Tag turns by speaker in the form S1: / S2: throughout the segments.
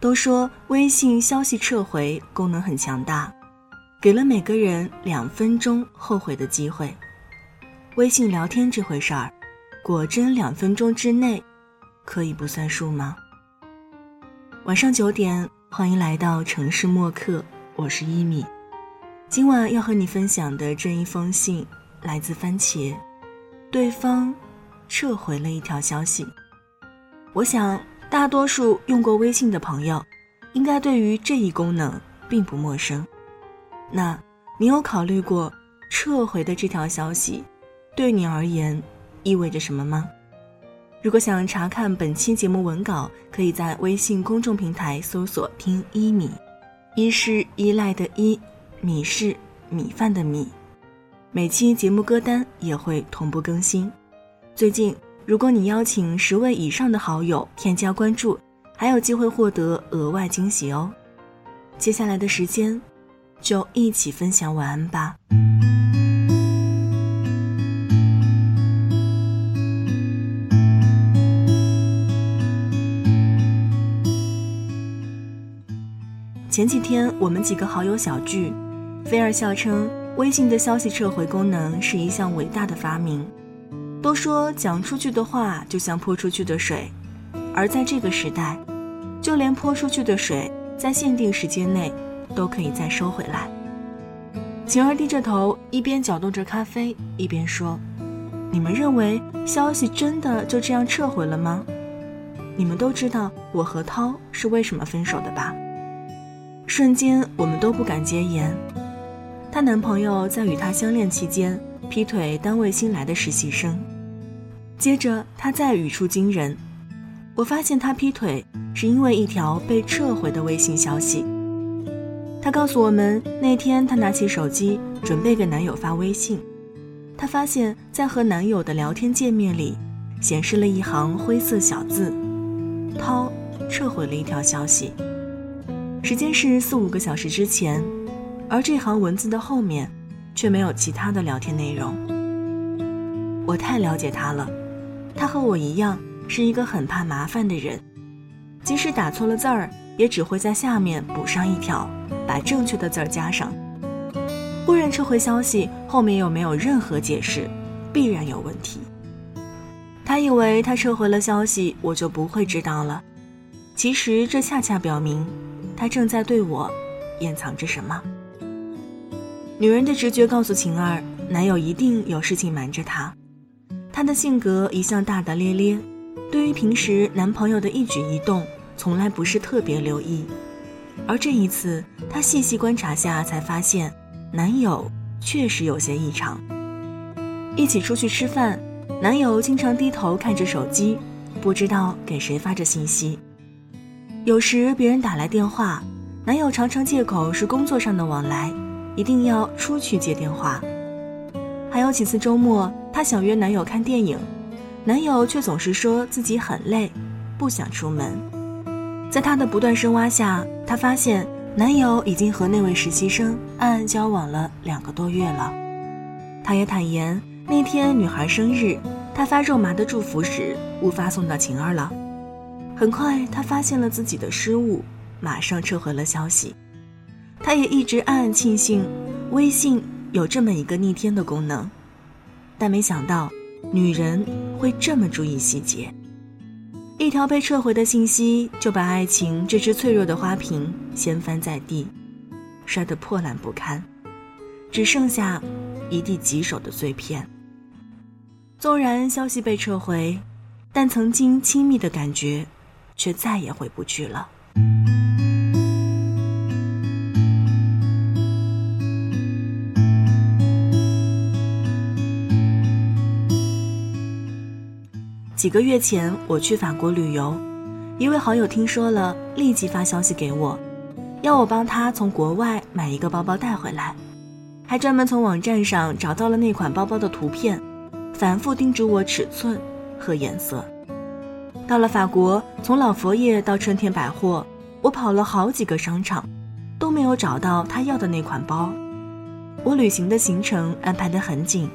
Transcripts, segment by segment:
S1: 都说微信消息撤回功能很强大，给了每个人两分钟后悔的机会。微信聊天这回事儿，果真两分钟之内可以不算数吗？晚上九点，欢迎来到城市默客，我是一米。今晚要和你分享的这一封信来自番茄，对方撤回了一条消息。我想，大多数用过微信的朋友，应该对于这一功能并不陌生。那，你有考虑过撤回的这条消息，对你而言意味着什么吗？如果想查看本期节目文稿，可以在微信公众平台搜索“听一米”，一是依赖的依，米是米饭的米。每期节目歌单也会同步更新。最近。如果你邀请十位以上的好友添加关注，还有机会获得额外惊喜哦。接下来的时间，就一起分享晚安吧。前几天我们几个好友小聚，菲儿笑称微信的消息撤回功能是一项伟大的发明。都说讲出去的话就像泼出去的水，而在这个时代，就连泼出去的水，在限定时间内都可以再收回来。晴儿低着头，一边搅动着咖啡，一边说：“你们认为消息真的就这样撤回了吗？你们都知道我和涛是为什么分手的吧？”瞬间，我们都不敢接言。她男朋友在与她相恋期间。劈腿单位新来的实习生，接着他再语出惊人，我发现他劈腿是因为一条被撤回的微信消息。他告诉我们，那天他拿起手机准备给男友发微信，他发现，在和男友的聊天界面里，显示了一行灰色小字：“涛撤回了一条消息。”时间是四五个小时之前，而这行文字的后面。却没有其他的聊天内容。我太了解他了，他和我一样是一个很怕麻烦的人，即使打错了字儿，也只会在下面补上一条，把正确的字儿加上。忽然撤回消息，后面又没有任何解释，必然有问题。他以为他撤回了消息，我就不会知道了。其实这恰恰表明，他正在对我掩藏着什么。女人的直觉告诉晴儿，男友一定有事情瞒着她。她的性格一向大大咧咧，对于平时男朋友的一举一动，从来不是特别留意。而这一次，她细细观察下，才发现男友确实有些异常。一起出去吃饭，男友经常低头看着手机，不知道给谁发着信息。有时别人打来电话，男友常常借口是工作上的往来。一定要出去接电话。还有几次周末，她想约男友看电影，男友却总是说自己很累，不想出门。在她的不断深挖下，她发现男友已经和那位实习生暗暗交往了两个多月了。她也坦言，那天女孩生日，她发肉麻的祝福时误发送到晴儿了。很快，她发现了自己的失误，马上撤回了消息。他也一直暗暗庆幸，微信有这么一个逆天的功能，但没想到女人会这么注意细节。一条被撤回的信息，就把爱情这只脆弱的花瓶掀翻在地，摔得破烂不堪，只剩下一地棘手的碎片。纵然消息被撤回，但曾经亲密的感觉，却再也回不去了。几个月前，我去法国旅游，一位好友听说了，立即发消息给我，要我帮他从国外买一个包包带回来，还专门从网站上找到了那款包包的图片，反复叮嘱我尺寸和颜色。到了法国，从老佛爷到春天百货，我跑了好几个商场，都没有找到他要的那款包。我旅行的行程安排得很紧，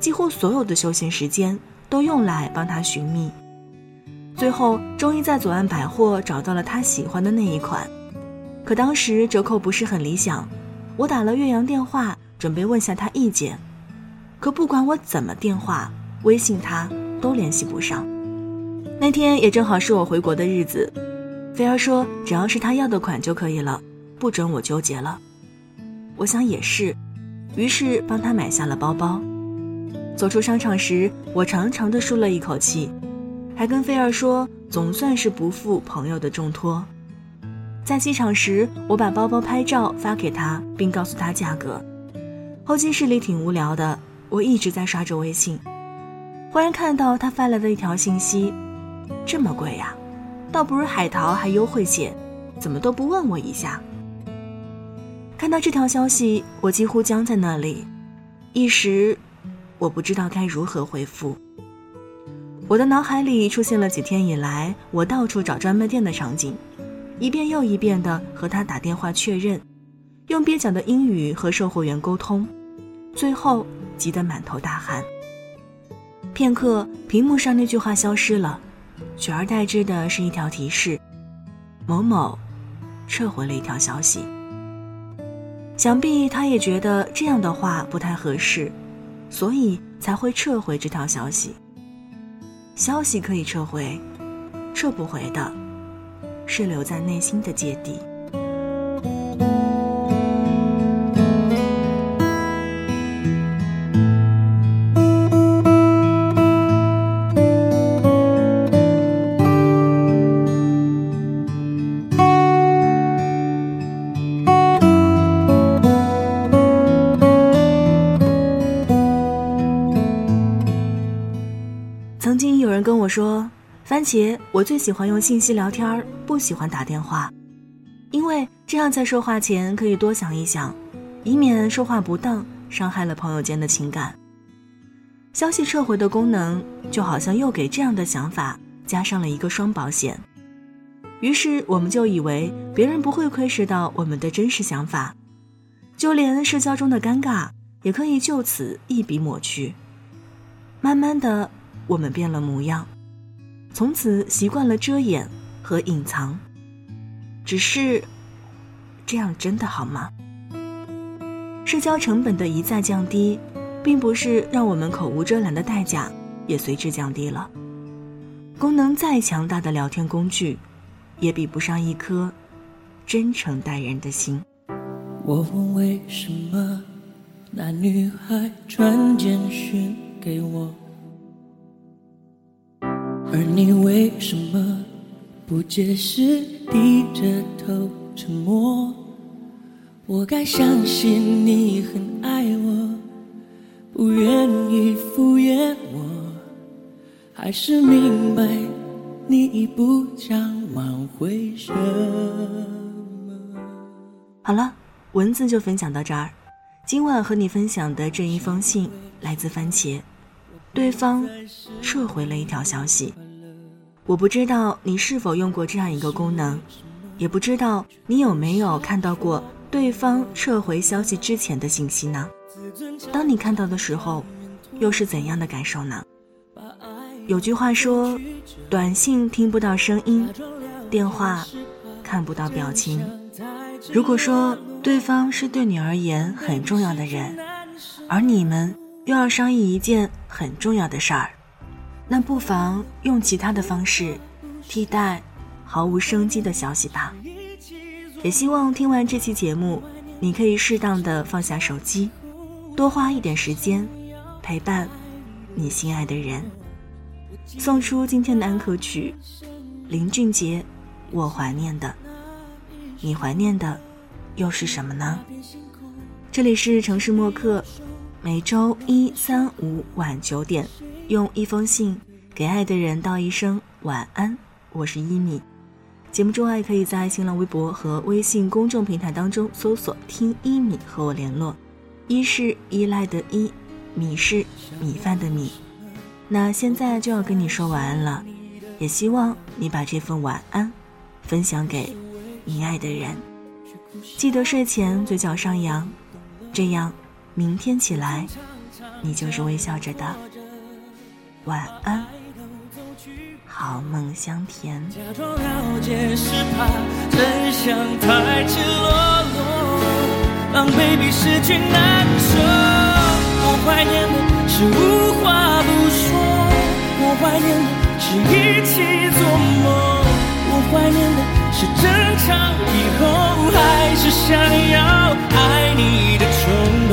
S1: 几乎所有的休闲时间。都用来帮他寻觅，最后终于在左岸百货找到了他喜欢的那一款，可当时折扣不是很理想，我打了岳阳电话，准备问下他意见，可不管我怎么电话、微信他都联系不上。那天也正好是我回国的日子，菲儿说只要是他要的款就可以了，不准我纠结了。我想也是，于是帮他买下了包包。走出商场时，我长长的舒了一口气。还跟菲儿说，总算是不负朋友的重托。在机场时，我把包包拍照发给他，并告诉他价格。候机室里挺无聊的，我一直在刷着微信，忽然看到他发来的一条信息：“这么贵呀，倒不如海淘还优惠些，怎么都不问我一下？”看到这条消息，我几乎僵在那里，一时我不知道该如何回复。我的脑海里出现了几天以来我到处找专卖店的场景，一遍又一遍地和他打电话确认，用蹩脚的英语和售货员沟通，最后急得满头大汗。片刻，屏幕上那句话消失了，取而代之的是一条提示：某某撤回了一条消息。想必他也觉得这样的话不太合适，所以才会撤回这条消息。消息可以撤回，撤不回的，是留在内心的芥蒂。曾经有人跟我说：“番茄，我最喜欢用信息聊天，不喜欢打电话，因为这样在说话前可以多想一想，以免说话不当，伤害了朋友间的情感。消息撤回的功能，就好像又给这样的想法加上了一个双保险。于是我们就以为别人不会窥视到我们的真实想法，就连社交中的尴尬也可以就此一笔抹去。慢慢的。”我们变了模样，从此习惯了遮掩和隐藏。只是，这样真的好吗？社交成本的一再降低，并不是让我们口无遮拦的代价也随之降低了。功能再强大的聊天工具，也比不上一颗真诚待人的心。
S2: 我问为什么那女孩传简讯给我？而你为什么不解释，低着头沉默？我该相信你很爱我，不愿意敷衍我，还是明白你已不想挽回什么？
S1: 好了，文字就分享到这儿。今晚和你分享的这一封信来自番茄。对方撤回了一条消息，我不知道你是否用过这样一个功能，也不知道你有没有看到过对方撤回消息之前的信息呢？当你看到的时候，又是怎样的感受呢？有句话说，短信听不到声音，电话看不到表情。如果说对方是对你而言很重要的人，而你们。又要商议一件很重要的事儿，那不妨用其他的方式替代毫无生机的消息吧。也希望听完这期节目，你可以适当的放下手机，多花一点时间陪伴你心爱的人。送出今天的安可曲，林俊杰《我怀念的》，你怀念的又是什么呢？这里是城市默客。每周一、三、五晚九点，用一封信给爱的人道一声晚安。我是一米。节目中外，可以在新浪微博和微信公众平台当中搜索“听一米”和我联络。一是依赖的依，米是米饭的米。那现在就要跟你说晚安了，也希望你把这份晚安分享给你爱的人。记得睡前嘴角上扬，这样。明天起来，你就是微笑着的。晚安。好。好梦香甜。
S2: 假装了解是怕真相太赤裸裸，让 baby 失去难受。我怀念的是无话不说，我怀念的是一起做梦，我怀念的是争吵以后还是想要爱你的冲动。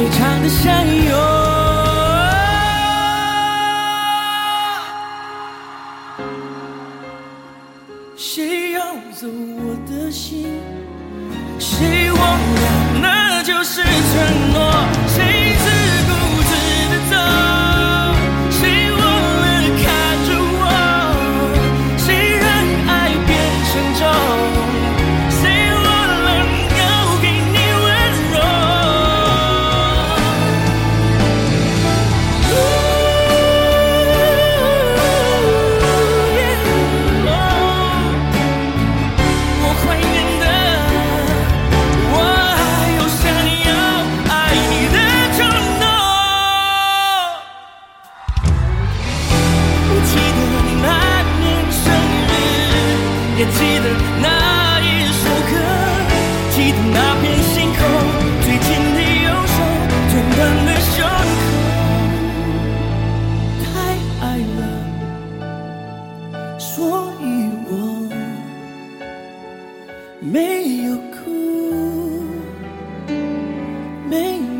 S2: 你唱的相拥。也记得那一首歌，记得那片星空，最紧的右手，最暖的胸口。太爱了，所以我没有哭，没有